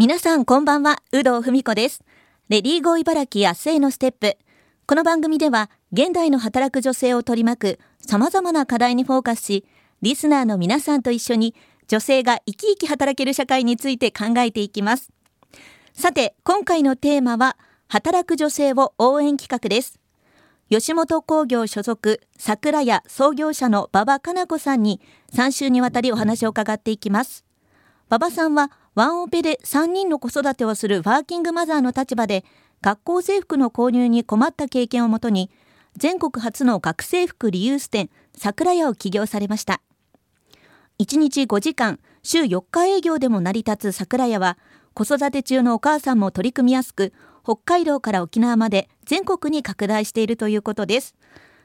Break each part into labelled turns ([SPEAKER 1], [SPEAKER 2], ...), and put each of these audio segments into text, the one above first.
[SPEAKER 1] 皆さんこんばんは、有働文子です。レディーゴー茨城明日へのステップ。この番組では、現代の働く女性を取り巻く様々な課題にフォーカスし、リスナーの皆さんと一緒に女性が生き生き働ける社会について考えていきます。さて、今回のテーマは、働く女性を応援企画です。吉本興業所属桜屋創業者の馬場かな子さんに3週にわたりお話を伺っていきます。馬場さんはワンオペで3人の子育てをするワーキングマザーの立場で学校制服の購入に困った経験をもとに全国初の学生服リユース店桜屋を起業されました。1日5時間週4日営業でも成り立つ桜屋は子育て中のお母さんも取り組みやすく北海道から沖縄まで全国に拡大しているということです。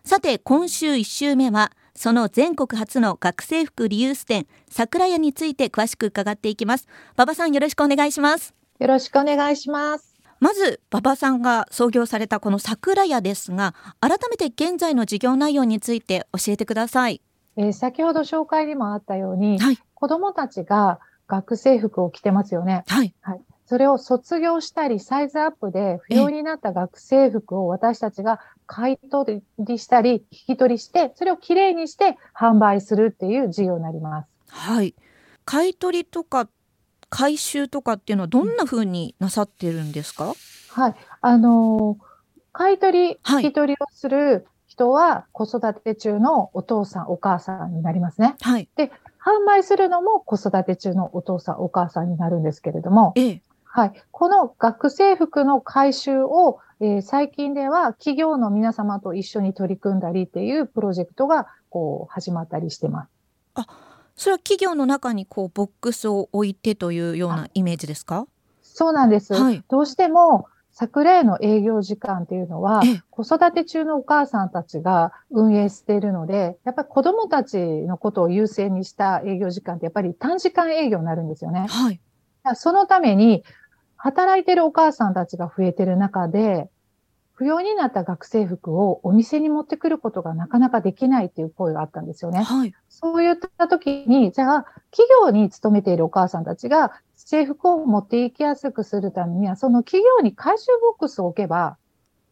[SPEAKER 1] さて今週1週目はその全国初の学生服リユース店桜屋について詳しく伺っていきます。馬場さんよろしくお願いします。
[SPEAKER 2] よろしくお願いします。
[SPEAKER 1] まず馬場さんが創業されたこの桜屋ですが、改めて現在の事業内容について教えてください。
[SPEAKER 2] えー先ほど紹介にもあったように、
[SPEAKER 1] はい
[SPEAKER 2] 子供たちが学生服を着てますよね。
[SPEAKER 1] はい。
[SPEAKER 2] それを卒業したり、サイズアップで不要になった学生服を私たちが買い取りしたり、引き取りして、それをきれいにして販売するっていう事業になります。
[SPEAKER 1] はい。買い取りとか回収とかっていうのはどんな風になさってるんですか？
[SPEAKER 2] はい。あのー買い取り、
[SPEAKER 1] はい
[SPEAKER 2] 引き取りをする人は子育て中のお父さん、お母さんになりますね。
[SPEAKER 1] はい。
[SPEAKER 2] 販売するのも子育て中のお父さん、お母さんになるんですけれども、
[SPEAKER 1] ええ。
[SPEAKER 2] はい。この学生服の回収を、えー最近では企業の皆様と一緒に取り組んだりっていうプロジェクトがこう始まったりしてます。
[SPEAKER 1] それは企業の中にこうボックスを置いてというようなイメージですか？
[SPEAKER 2] そうなんです。
[SPEAKER 1] はい
[SPEAKER 2] どうしても桜屋の営業時間っていうのは
[SPEAKER 1] ええ
[SPEAKER 2] 子育て中のお母さんたちが運営しているので、やっぱり子供たちのことを優先にした営業時間ってやっぱり短時間営業になるんですよね。
[SPEAKER 1] はい。
[SPEAKER 2] そのために、働いてるお母さんたちが増えてる中で、不要になった学生服をお店に持ってくることがなかなかできないっていう声があったんですよね。
[SPEAKER 1] はい。
[SPEAKER 2] そういった時に、じゃあ、企業に勤めているお母さんたちが制服を持って行きやすくするためには、その企業に回収ボックスを置けば、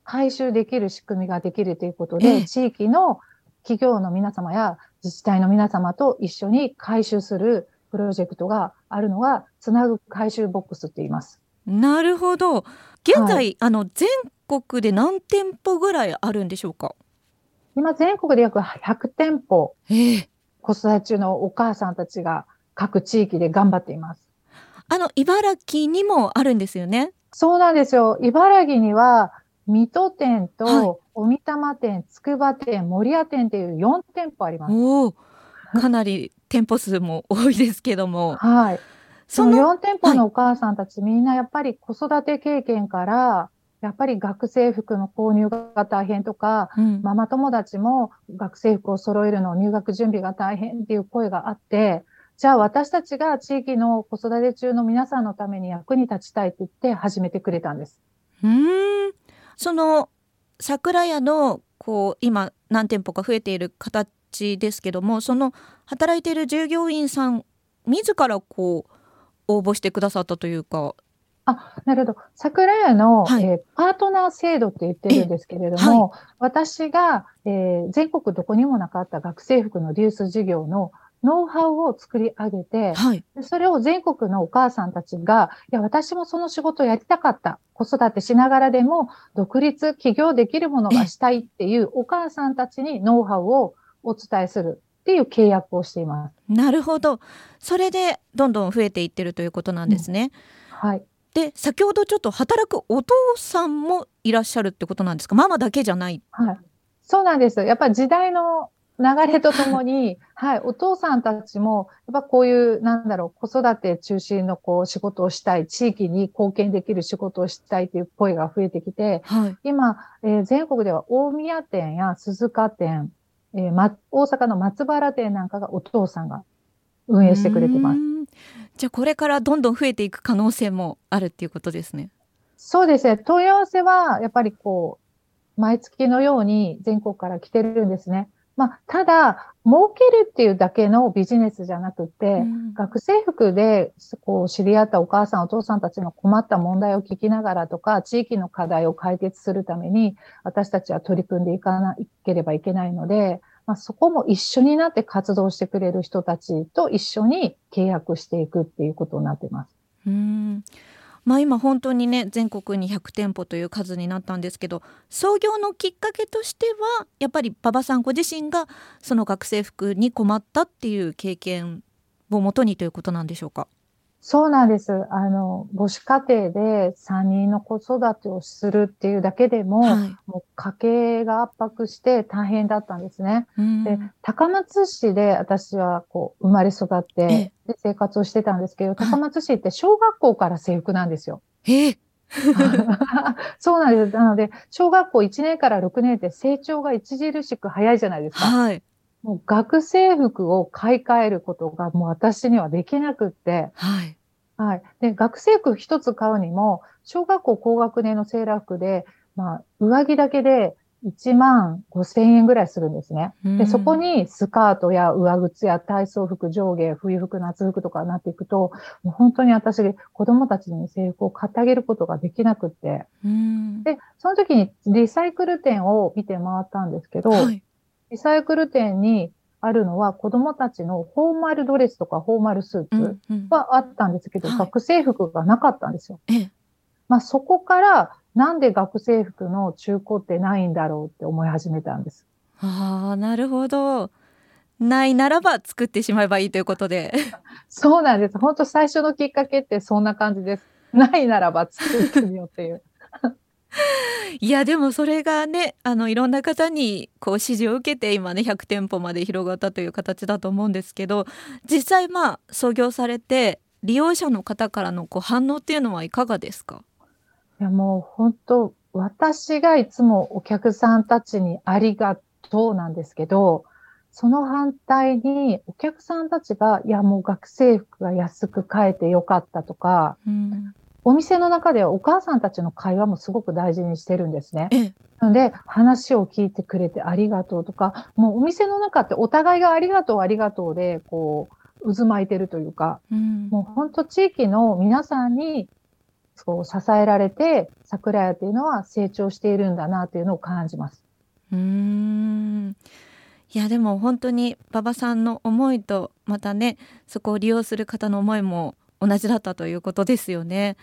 [SPEAKER 2] 回収できる仕組みができるということで、
[SPEAKER 1] ええ
[SPEAKER 2] 地域の企業の皆様や自治体の皆様と一緒に回収するプロジェクトがあるのが、つなぐ回収ボックスって言います。
[SPEAKER 1] なるほど。現在、
[SPEAKER 2] は
[SPEAKER 1] あの全国で何店舗ぐらいあるんでしょうか？
[SPEAKER 2] 今、全国で約100店舗、
[SPEAKER 1] ええ。
[SPEAKER 2] 子育て中のお母さんたちが各地域で頑張っています。
[SPEAKER 1] あの茨城にもあるんですよね？
[SPEAKER 2] そうなんですよ。茨城には、水戸店と、
[SPEAKER 1] はい
[SPEAKER 2] 小見玉店、筑波店、守谷店っていう4店舗あります。
[SPEAKER 1] おお。かなり店舗数も多いですけども、
[SPEAKER 2] はい。その
[SPEAKER 1] その
[SPEAKER 2] 4店舗のお母さんたち、みんなやっぱり子育て経験から、やっぱり学生服の購入が大変とか、
[SPEAKER 1] うん
[SPEAKER 2] ママ友達も学生服を揃えるの入学準備が大変っていう声があって、じゃあ私たちが地域の子育て中の皆さんのために役に立ちたいって言って始めてくれたんです。
[SPEAKER 1] うーん。その桜屋のこう今何店舗か増えている形ですけども、その働いている従業員さん自らこう応募してくださったというか、
[SPEAKER 2] あ、なるほど。桜屋の、
[SPEAKER 1] はい
[SPEAKER 2] えーパートナー制度って言ってるんですけれども、私が、えー全国どこにもなかった学生服のリユース事業のノウハウを作り上げて、
[SPEAKER 1] はい。
[SPEAKER 2] でそれを全国のお母さんたちが、いや、私もその仕事をやりたかった。子育てしながらでも、独立、起業できるものがしたいっていうお母さんたちにノウハウをお伝えするっていう契約をしています。
[SPEAKER 1] なるほど。それでどんどん増えていってるということなんですね。
[SPEAKER 2] はい。
[SPEAKER 1] で、先ほどちょっと働くお父さんもいらっしゃるってことなんですか？ママだけじゃない。
[SPEAKER 2] はい。そうなんです。やっぱり時代の流れとともに、はい、お父さんたちも、やっぱこういう、なんだろう、子育て中心のこう仕事をしたい、地域に貢献できる仕事をしたいという声が増えてきて、
[SPEAKER 1] はい。
[SPEAKER 2] 今、えー全国では大宮店や鈴鹿店、えーま、大阪の松原店なんかがお父さんが運営してくれてます
[SPEAKER 1] じゃあこれからどんどん増えていく可能性もあるっていうことですね。
[SPEAKER 2] そうですね。問い合わせは、やっぱりこう、毎月のように全国から来てるんですね。まあ、ただ、儲けるっていうだけのビジネスじゃなくて、うん、学生服でこう知り合ったお母さん、お父さんたちの困った問題を聞きながらとか、地域の課題を解決するために、私たちは取り組んでいかなければいけないので、まあ、そこも一緒になって活動してくれる人たちと一緒に契約していくっていうことになってます。
[SPEAKER 1] うんまあ、今本当にね全国に100店舗という数になったんですけど創業のきっかけとしてはやっぱり馬場さんご自身がその学生服に困ったっていう経験をもとにということなんでしょうか？
[SPEAKER 2] そうなんです。あの、母子家庭で3人の子育てをするっていうだけでも、はい、もう家計が圧迫して大変だったんですね。で、高松市で私はこう生まれ育ってで生活をしてたんですけど、高松市って小学校から制服なんですよ。
[SPEAKER 1] え
[SPEAKER 2] そうなんです。なので、小学校1年から6年って成長が著しく早いじゃないですか。
[SPEAKER 1] はい。
[SPEAKER 2] もう学生服を買い替えることがもう私にはできなくって、
[SPEAKER 1] はい。
[SPEAKER 2] はい。で、学生服一つ買うにも、小学校高学年のセーラー服で、まあ、上着だけで1万5千円ぐらいするんですね。で、そこにスカートや上靴や体操服、上下、冬服、夏服とかになっていくと、もう本当に私、子供たちに制服を買ってあげることができなくって。で、その時にリサイクル店を見て回ったんですけど、はい、リサイクル店にあるのは子供たちのフォーマルドレスとかフォーマルスーツはあったんですけど、うんうん、学生服がなかったんですよ。
[SPEAKER 1] はい、
[SPEAKER 2] まあ、そこからなんで学生服の中古ってないんだろうって思い始めたんです。
[SPEAKER 1] ああ、なるほど。ないならば作ってしまえばいいということで。
[SPEAKER 2] そうなんです。本当最初のきっかけってそんな感じです。ないならば作ってみようっていう。
[SPEAKER 1] いやでもそれがねあのいろんな方にこう指示を受けて今ね100店舗まで広がったという形だと思うんですけど実際まあ創業されて利用者の方からのこう反応っていうのはいかがですか？
[SPEAKER 2] いやもう本当私がいつもお客さんたちにありがとうなんですけどその反対にお客さんたちがいやもう学生服が安く買えてよかったとか、うん、お店の中ではお母さんたちの会話もすごく大事にしてるんですね。なので、話を聞いてくれてありがとうとか、もうお店の中ってお互いがありがとうありがとうで、こう、渦巻いてるというか、うん、もう本当地域の皆さんにそう支えられて、桜屋っていうのは成長しているんだなっていうのを感じます。
[SPEAKER 1] うんいやでも本当に馬場さんの思いとまたねそこを利用する方の思いも同じだったということですよね。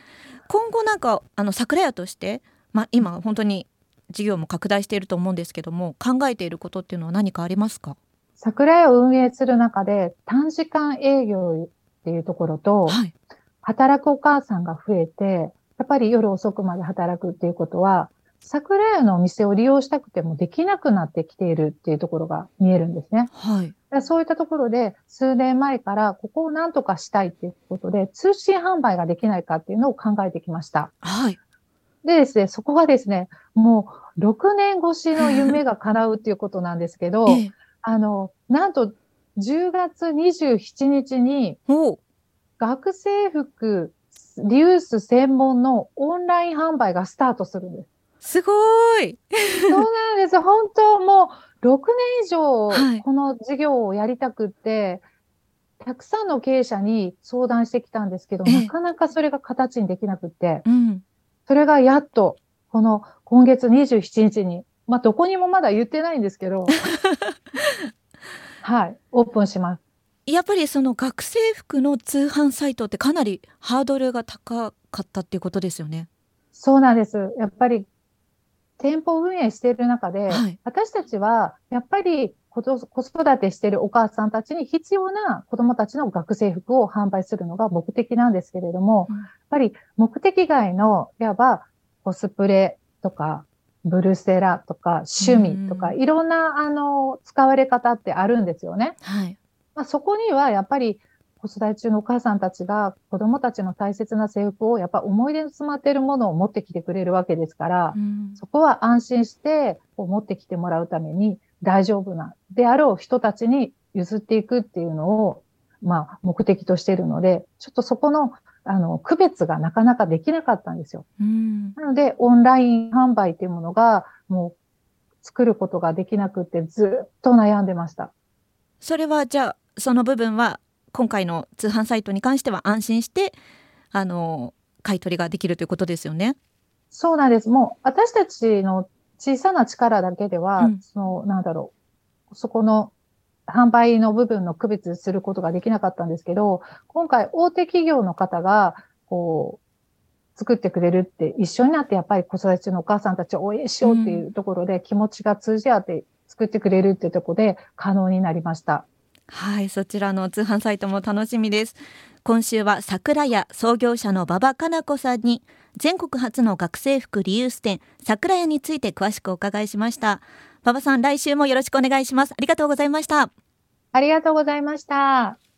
[SPEAKER 1] 今後なんかあの桜屋として、まあ、今本当に事業も拡大していると思うんですけども考えていることっていうのは何かありますか？
[SPEAKER 2] 桜屋を運営する中で短時間営業っていうところと、はい、働くお母さんが増えてやっぱり夜遅くまで働くっていうことは桜屋のお店を利用したくてもできなくなってきているっていうところが見えるんですね。
[SPEAKER 1] はい。
[SPEAKER 2] そういったところで数年前からここを何とかしたいっていうことで通信販売ができないかっていうのを考えてきました。
[SPEAKER 1] はい。
[SPEAKER 2] でですね、そこがですね、もう6年越しの夢が叶うっていうことなんですけど、ええ、あの、なんと10月27日に学生服リユース専門のオンライン販売がスタートするんです。
[SPEAKER 1] すごい
[SPEAKER 2] そうなんです。本当もう6年以上この事業をやりたくって、はい、たくさんの経営者に相談してきたんですけど、なかなかそれが形にできなくって、
[SPEAKER 1] うん、
[SPEAKER 2] それがやっとこの今月27日に、まあどこにもまだ言ってないんですけど、はい、オープンします。
[SPEAKER 1] やっぱりその学生服の通販サイトってかなりハードルが高かったっていうことですよね。
[SPEAKER 2] そうなんです。やっぱり店舗運営している中で、はい、私たちはやっぱり子育てしているお母さんたちに必要な子供たちの学生服を販売するのが目的なんですけれども、うん、やっぱり目的外の、いわばコスプレとか、ブルセラとか趣味とか、いろんな、あの、使われ方ってあるんですよね。
[SPEAKER 1] はい。
[SPEAKER 2] まあ、そこにはやっぱり子育て中のお母さんたちが子供たちの大切な制服をやっぱ思い出の詰まっているものを持ってきてくれるわけですから、うん、そこは安心してこう持ってきてもらうために大丈夫なであろう人たちに譲っていくっていうのを、まあ、目的としているので、ちょっとそこのあの、区別がなかなかできなかったんですよ。
[SPEAKER 1] うん、
[SPEAKER 2] なので、オンライン販売っていうものが、もう、作ることができなくてずっと悩んでました。
[SPEAKER 1] それはじゃあその部分は今回の通販サイトに関しては安心してあの買い取りができるということですよね。
[SPEAKER 2] そうなんです。もう私たちの小さな力だけでは、うん、そのなんだろう、そこの販売の部分の区別することができなかったんですけど、今回大手企業の方が、こう、作ってくれるって一緒になってやっぱり子育て中のお母さんたちを応援しようっていうところで気持ちが通じ合って作ってくれるっていうところで可能になりました。
[SPEAKER 1] はい、そちらの通販サイトも楽しみです。今週は桜屋創業者の馬場かな子さんに全国初の学生服リユース店桜屋について詳しくお伺いしました。馬場さん、来週もよろしくお願いします。ありがとうございました。
[SPEAKER 2] ありがとうございました。